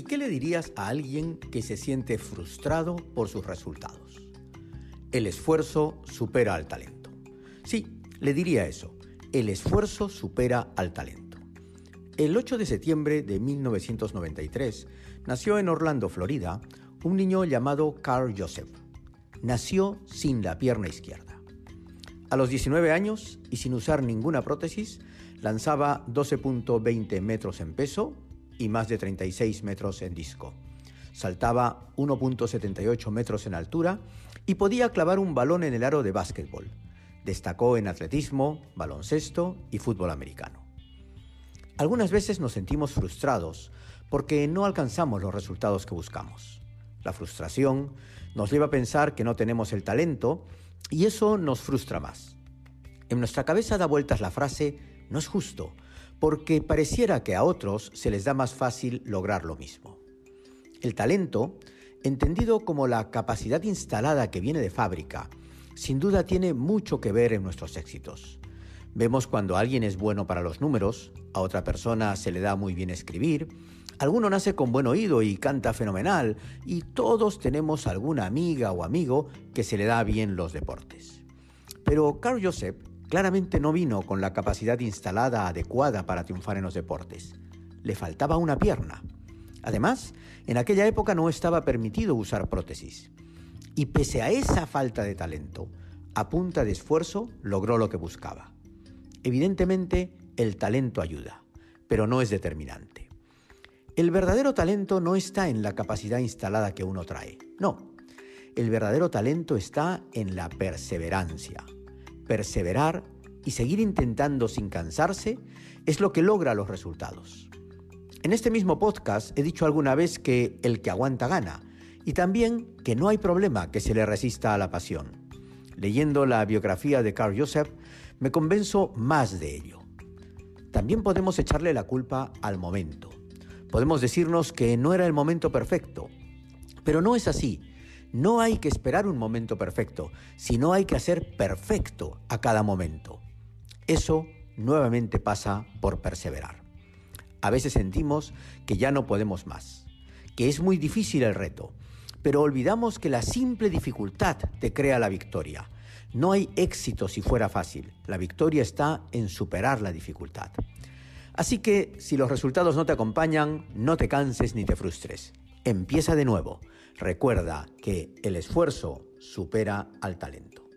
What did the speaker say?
¿Y qué le dirías a alguien que se siente frustrado por sus resultados? El esfuerzo supera al talento. Sí, le diría eso. El esfuerzo supera al talento. El 8 de septiembre de 1993 nació en Orlando, Florida, un niño llamado Carl Joseph. Nació sin la pierna izquierda. A los 19 años y sin usar ninguna prótesis, lanzaba 12.20 metros en peso y más de 36 metros en disco. Saltaba 1.78 metros en altura y podía clavar un balón en el aro de básquetbol. Destacó en atletismo, baloncesto y fútbol americano. Algunas veces nos sentimos frustrados porque no alcanzamos los resultados que buscamos. La frustración nos lleva a pensar que no tenemos el talento y eso nos frustra más. En nuestra cabeza da vueltas la frase no es justo, porque pareciera que a otros se les da más fácil lograr lo mismo. El talento, entendido como la capacidad instalada que viene de fábrica, sin duda tiene mucho que ver en nuestros éxitos. Vemos cuando alguien es bueno para los números, a otra persona se le da muy bien escribir, alguno nace con buen oído y canta fenomenal, y todos tenemos alguna amiga o amigo que se le da bien los deportes. Pero Carl Joseph claramente no vino con la capacidad instalada adecuada para triunfar en los deportes. Le faltaba una pierna. Además, en aquella época no estaba permitido usar prótesis. Y pese a esa falta de talento, a punta de esfuerzo logró lo que buscaba. Evidentemente, el talento ayuda, pero no es determinante. El verdadero talento no está en la capacidad instalada que uno trae, no. El verdadero talento está en la perseverancia, perseverar y seguir intentando sin cansarse es lo que logra los resultados. En este mismo podcast he dicho alguna vez que el que aguanta gana y también que no hay problema que se le resista a la pasión. Leyendo la biografía de Carl Joseph me convenzo más de ello. También podemos echarle la culpa al momento. Podemos decirnos que no era el momento perfecto, pero no es así. No hay que esperar un momento perfecto, sino hay que hacer perfecto a cada momento. Eso nuevamente pasa por perseverar. A veces sentimos que ya no podemos más, que es muy difícil el reto, pero olvidamos que la simple dificultad te crea la victoria. No hay éxito si fuera fácil, la victoria está en superar la dificultad. Así que si los resultados no te acompañan, no te canses ni te frustres. Empieza de nuevo. Recuerda que el esfuerzo supera al talento.